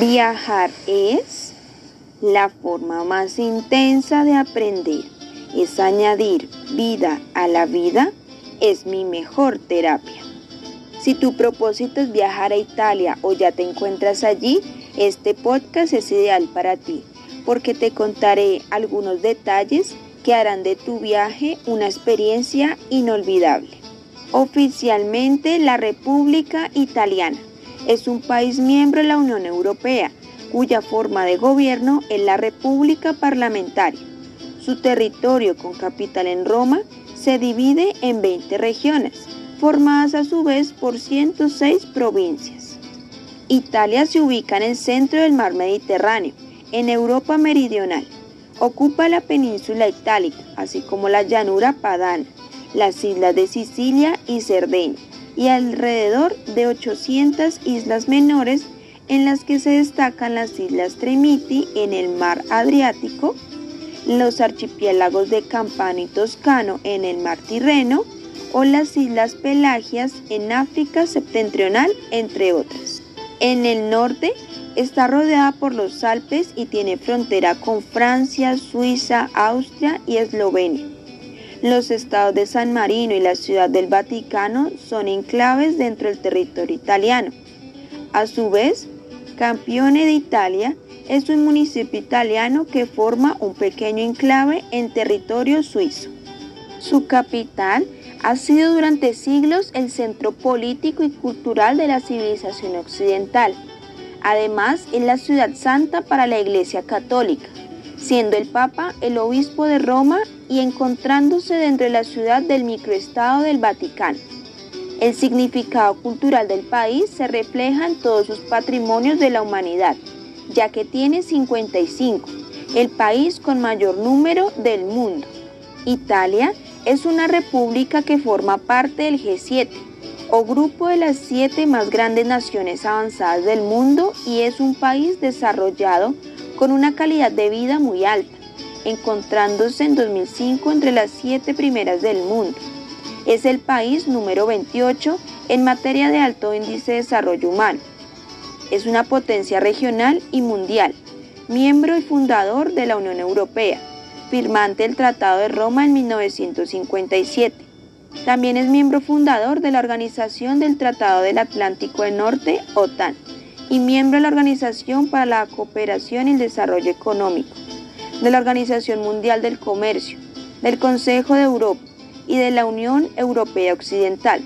Viajar es la forma más intensa de aprender. Es añadir vida a la vida. Es mi mejor terapia. Si tu propósito es viajar a Italia o ya te encuentras allí, este podcast es ideal para ti porque te contaré algunos detalles que harán de tu viaje una experiencia inolvidable. Oficialmente la República Italiana es un país miembro de la Unión Europea, cuya forma de gobierno es la República Parlamentaria. Su territorio, con capital en Roma, se divide en 20 regiones, formadas a su vez por 106 provincias. Italia se ubica en el centro del mar Mediterráneo, en Europa Meridional. Ocupa la península itálica, así como la llanura padana, las islas de Sicilia y Cerdeña y alrededor de 800 islas menores en las que se destacan las islas Tremiti en el mar Adriático, los archipiélagos de Campano y Toscano en el mar Tirreno o las islas Pelagias en África septentrional, entre otras. En el norte está rodeada por los Alpes y tiene frontera con Francia, Suiza, Austria y Eslovenia. Los estados de San Marino y la ciudad del Vaticano son enclaves dentro del territorio italiano. A su vez, Campione de Italia es un municipio italiano que forma un pequeño enclave en territorio suizo. Su capital ha sido durante siglos el centro político y cultural de la civilización occidental. Además, es la ciudad santa para la Iglesia Católica siendo el Papa el obispo de Roma y encontrándose dentro de la ciudad del microestado del Vaticano. El significado cultural del país se refleja en todos sus patrimonios de la humanidad, ya que tiene 55, el país con mayor número del mundo. Italia es una república que forma parte del G7, o grupo de las siete más grandes naciones avanzadas del mundo y es un país desarrollado con una calidad de vida muy alta, encontrándose en 2005 entre las siete primeras del mundo. Es el país número 28 en materia de alto índice de desarrollo humano. Es una potencia regional y mundial, miembro y fundador de la Unión Europea, firmante del Tratado de Roma en 1957. También es miembro fundador de la Organización del Tratado del Atlántico del Norte, OTAN y miembro de la Organización para la Cooperación y el Desarrollo Económico, de la Organización Mundial del Comercio, del Consejo de Europa y de la Unión Europea Occidental.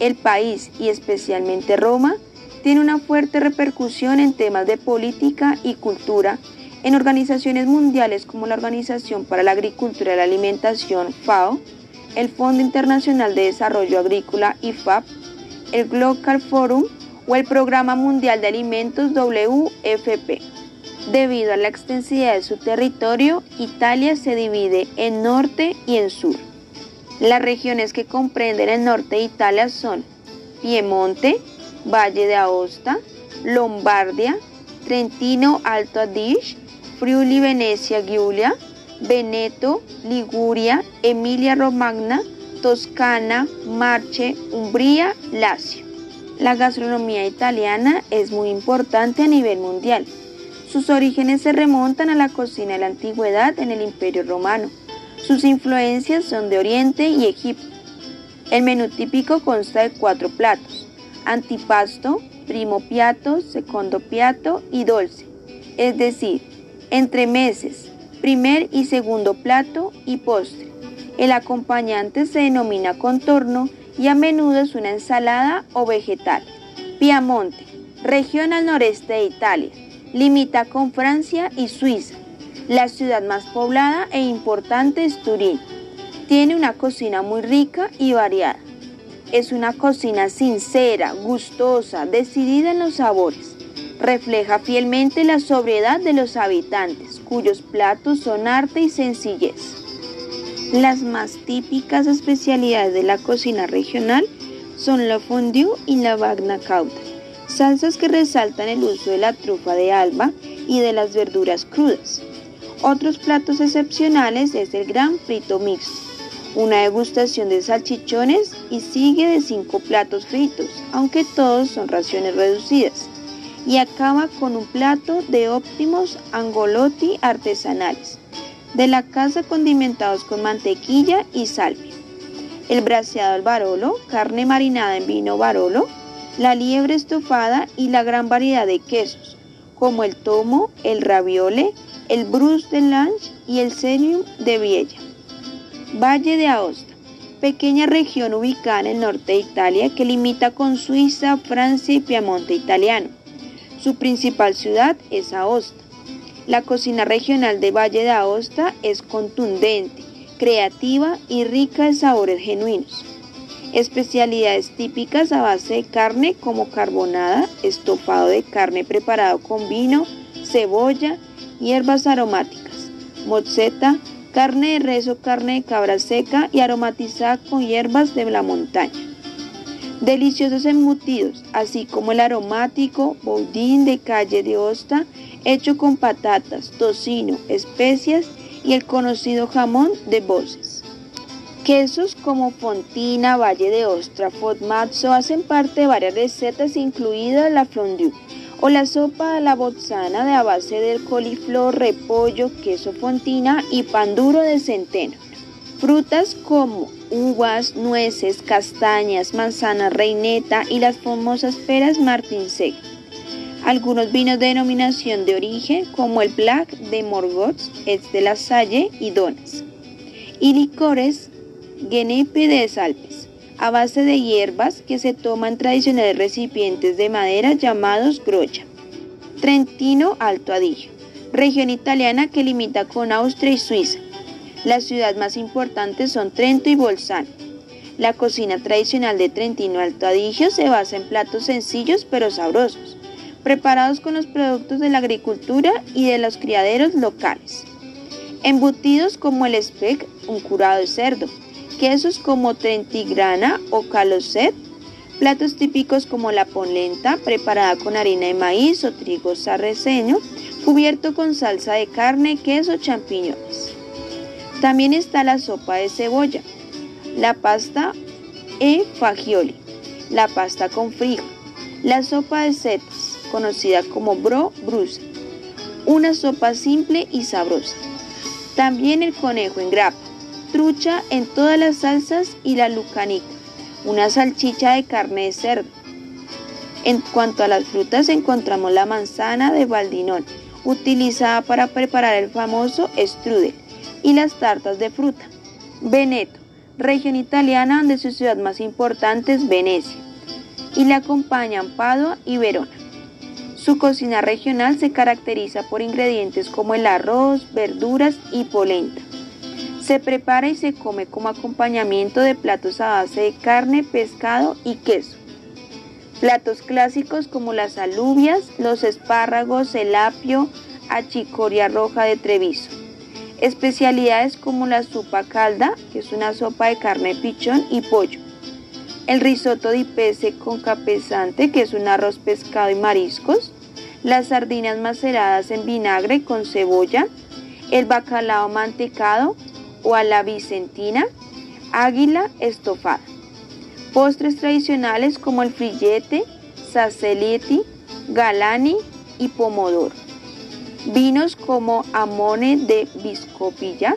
El país, y especialmente Roma, tiene una fuerte repercusión en temas de política y cultura en organizaciones mundiales como la Organización para la Agricultura y la Alimentación FAO, el Fondo Internacional de Desarrollo Agrícola IFAP, el Global Forum o el Programa Mundial de Alimentos WFP. Debido a la extensidad de su territorio, Italia se divide en norte y en sur. Las regiones que comprenden el norte de Italia son Piemonte, Valle de Aosta, Lombardia, Trentino Alto Adige, Friuli Venecia Giulia, Veneto, Liguria, Emilia Romagna, Toscana, Marche, Umbría, Lazio. La gastronomía italiana es muy importante a nivel mundial. Sus orígenes se remontan a la cocina de la antigüedad en el Imperio Romano. Sus influencias son de Oriente y Egipto. El menú típico consta de cuatro platos, antipasto, primo piatto, secondo piatto y dolce, es decir, entre meses, primer y segundo plato y postre. El acompañante se denomina contorno y a menudo es una ensalada o vegetal. Piamonte, región al noreste de Italia, limita con Francia y Suiza. La ciudad más poblada e importante es Turín. Tiene una cocina muy rica y variada. Es una cocina sincera, gustosa, decidida en los sabores. Refleja fielmente la sobriedad de los habitantes, cuyos platos son arte y sencillez. Las más típicas especialidades de la cocina regional son la fondue y la bagna cauda, salsas que resaltan el uso de la trufa de alba y de las verduras crudas. Otros platos excepcionales es el gran frito mixto, una degustación de salchichones y sigue de cinco platos fritos, aunque todos son raciones reducidas. y acaba con un plato de óptimos angolotti artesanales, de la casa condimentados con mantequilla y salvia. El braseado al barolo, carne marinada en vino barolo, la liebre estofada y la gran variedad de quesos, como el tomo, el raviole, el brus de lange y el serium de Viella. Valle de Aosta, pequeña región ubicada en el norte de Italia que limita con Suiza, Francia y Piamonte italiano. Su principal ciudad es Aosta. La cocina regional de Valle de Aosta es contundente, creativa y rica de sabores genuinos. Especialidades típicas a base de carne como carbonada, estofado de carne preparado con vino, cebolla, hierbas aromáticas, mozzeta, carne de res o carne de cabra seca y aromatizada con hierbas de la montaña. Deliciosos embutidos, así como el aromático boudin de calle de Osta, hecho con patatas, tocino, especias y el conocido jamón de voces. Quesos como Fontina, Valle de Ostra, Fotmazzo hacen parte de varias recetas, incluida la fondue o la sopa a la bozzana de base del coliflor, repollo, queso fontina y pan duro de centeno. Frutas como uvas, nueces, castañas, manzana reineta y las famosas peras martinsec. Algunos vinos de denominación de origen como el Black de Morgots, es de la Salle y Donas. Y licores Genepe de Salpes, a base de hierbas que se toman tradicionales recipientes de madera llamados grocha. Trentino Alto Adigio, región italiana que limita con Austria y Suiza. Las ciudades más importantes son Trento y Bolzano. La cocina tradicional de Trentino Alto Adigio se basa en platos sencillos pero sabrosos, preparados con los productos de la agricultura y de los criaderos locales. Embutidos como el speck, un curado de cerdo, quesos como trentigrana o caloset, platos típicos como la polenta preparada con harina de maíz o trigo sarreceño, cubierto con salsa de carne, queso, champiñones. También está la sopa de cebolla, la pasta e fagioli, la pasta con frijol, la sopa de setas, conocida como bro brusa, una sopa simple y sabrosa. También el conejo en grapa, trucha en todas las salsas y la lucanica, una salchicha de carne de cerdo. En cuanto a las frutas encontramos la manzana de Baldinón, utilizada para preparar el famoso strudel, y las tartas de fruta. Veneto, región italiana donde su ciudad más importante es Venecia, y le acompañan Padua y Verona. Su cocina regional se caracteriza por ingredientes como el arroz, verduras y polenta. Se prepara y se come como acompañamiento de platos a base de carne, pescado y queso. Platos clásicos como las alubias, los espárragos, el apio, achicoria roja de Treviso. Especialidades como la sopa calda, que es una sopa de carne pichón y pollo. El risotto di pese con capesante, que es un arroz pescado y mariscos. Las sardinas maceradas en vinagre con cebolla. El bacalao mantecado, o a la vicentina, águila estofada. Postres tradicionales como el frillete, saceletti, galani y pomodoro. Vinos como amone de Biscopilla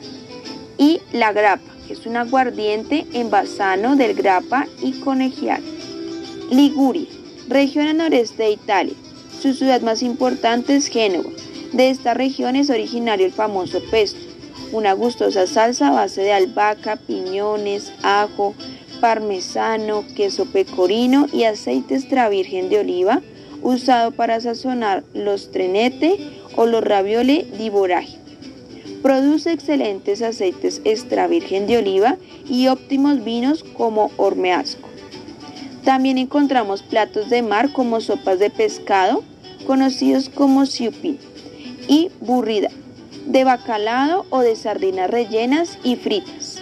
y la grapa, que es un aguardiente envasano del grapa y conegial. Liguria, región al noreste de Italia. Su ciudad más importante es Génova. De esta región es originario el famoso pesto una gustosa salsa a base de albahaca, piñones, ajo, parmesano, queso pecorino y aceite extra virgen de oliva usado para sazonar los trenete o los ravioli di. Produce excelentes aceites extra virgen de oliva y óptimos vinos como hormeasco. También encontramos platos de mar como sopas de pescado, conocidos como siupin, y burrida, de bacalao o de sardinas rellenas y fritas.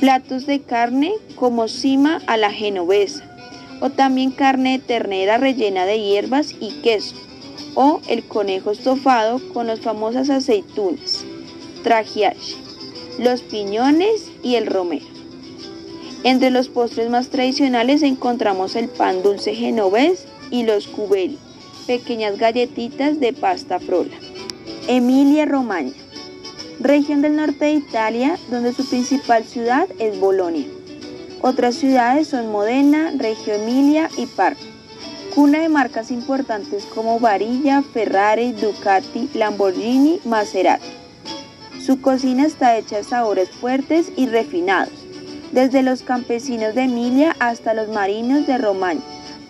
Platos de carne como cima a la genovesa o también carne de ternera rellena de hierbas y queso o el conejo estofado con las famosas aceitunas, trajiache, los piñones y el romero. Entre los postres más tradicionales encontramos el pan dulce genovés y los cubeli, pequeñas galletitas de pasta frola. Emilia Romagna, región del norte de Italia, donde su principal ciudad es Bolonia. Otras ciudades son Modena, Reggio Emilia y Parma. Cuna de marcas importantes como Varilla, Ferrari, Ducati, Lamborghini, Maserati. Su cocina está hecha de sabores fuertes y refinados, desde los campesinos de Emilia hasta los marinos de Romagna,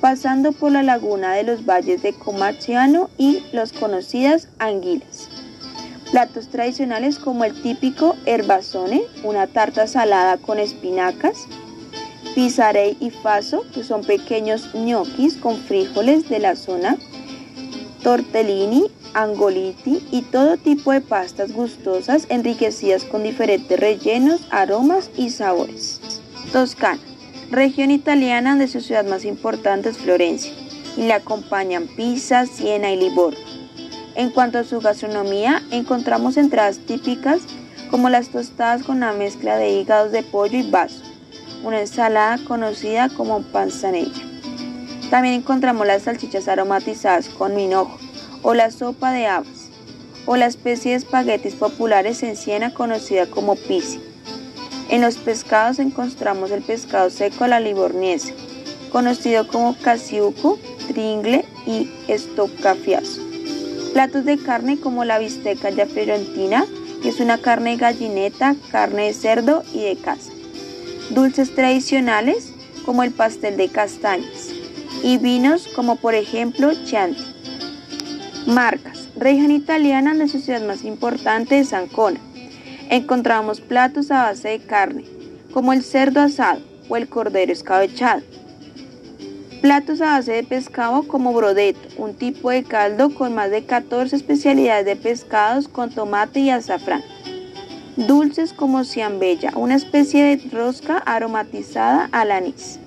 pasando por la laguna de los valles de Comarciano y los conocidas anguilas. Platos tradicionales como el típico herbazone, una tarta salada con espinacas, pisarey y faso, que son pequeños ñoquis con frijoles de la zona, tortellini, angoliti y todo tipo de pastas gustosas enriquecidas con diferentes rellenos, aromas y sabores. Toscana, región italiana donde su ciudad más importante es Florencia, y le acompañan Pisa, Siena y Livorno. En cuanto a su gastronomía, encontramos entradas típicas como las tostadas con una mezcla de hígados de pollo y vaso, una ensalada conocida como panzanella. También encontramos las salchichas aromatizadas con minojo o la sopa de habas o la especie de espaguetis populares en Siena conocida como pisi. En los pescados encontramos el pescado seco la livorniese, conocido como casiuco, tringle y estocafiazo. Platos de carne como la bisteca ya fiorentina, que es una carne de gallineta, carne de cerdo y de caza dulces tradicionales como el pastel de castañas y vinos como por ejemplo Chianti. Marcas. Región italiana de su ciudad más importante es Ancona. Encontramos platos a base de carne, como el cerdo asado o el cordero escabechado. Platos a base de pescado como brodeto, un tipo de caldo con más de 14 especialidades de pescados con tomate y azafrán dulces como ciambella, una especie de rosca aromatizada al anís.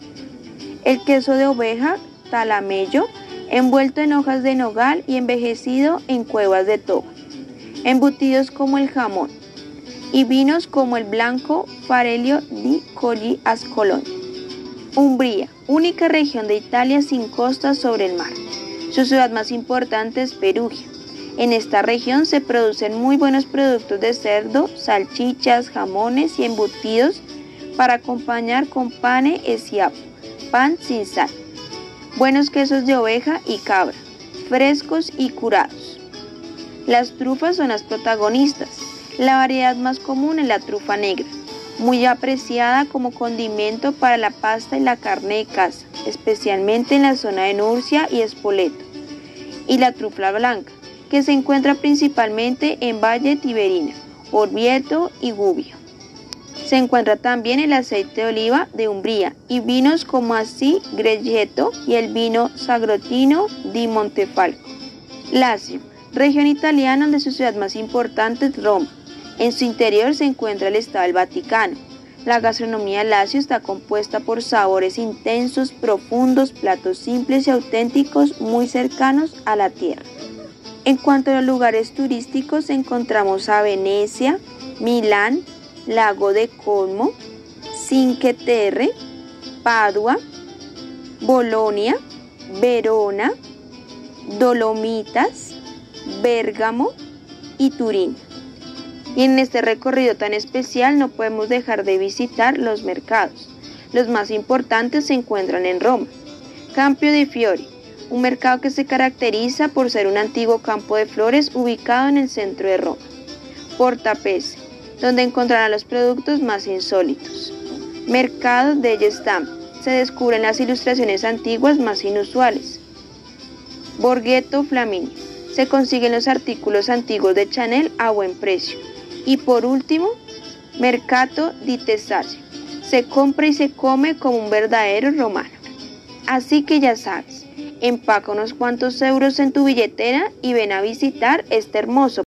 El queso de oveja, talamello, envuelto en hojas de nogal y envejecido en cuevas de toba. Embutidos como el jamón. Y vinos como el blanco Farelio di Colli Ascolón. Umbría, única región de Italia sin costas sobre el mar. Su ciudad más importante es Perugia en esta región se producen muy buenos productos de cerdo, salchichas, jamones y embutidos para acompañar con pane siapo, pan sin sal. Buenos quesos de oveja y cabra, frescos y curados. Las trufas son las protagonistas. La variedad más común es la trufa negra, muy apreciada como condimento para la pasta y la carne de caza, especialmente en la zona de Nurcia y Espoleto. Y la trufa blanca, que se encuentra principalmente en Valle Tiberina, Orvieto y Gubbio. Se encuentra también el aceite de oliva de Umbría y vinos como así Gregetto y el vino Sagrotino di Montefalco. Lazio, región italiana donde su ciudad más importante es Roma. En su interior se encuentra el Estado del Vaticano. La gastronomía Lazio está compuesta por sabores intensos, profundos, platos simples y auténticos muy cercanos a la tierra. En cuanto a los lugares turísticos, encontramos a Venecia, Milán, Lago de Como, Cinque Terre, Padua, Bolonia, Verona, Dolomitas, Bérgamo y Turín. Y en este recorrido tan especial no podemos dejar de visitar los mercados. Los más importantes se encuentran en Roma. Campio de Fiori, un mercado que se caracteriza por ser un antiguo campo de flores ubicado en el centro de Roma. Portapese, donde encontrarán los productos más insólitos. Mercado de Gestam, se descubren las ilustraciones antiguas más inusuales. Borghetto Flaminio, se consiguen los artículos antiguos de Chanel a buen precio. Y por último, Mercato di Tessaglia, se compra y se come como un verdadero romano. Así que ya sabes, empaca unos cuantos euros en tu billetera y ven a visitar este hermoso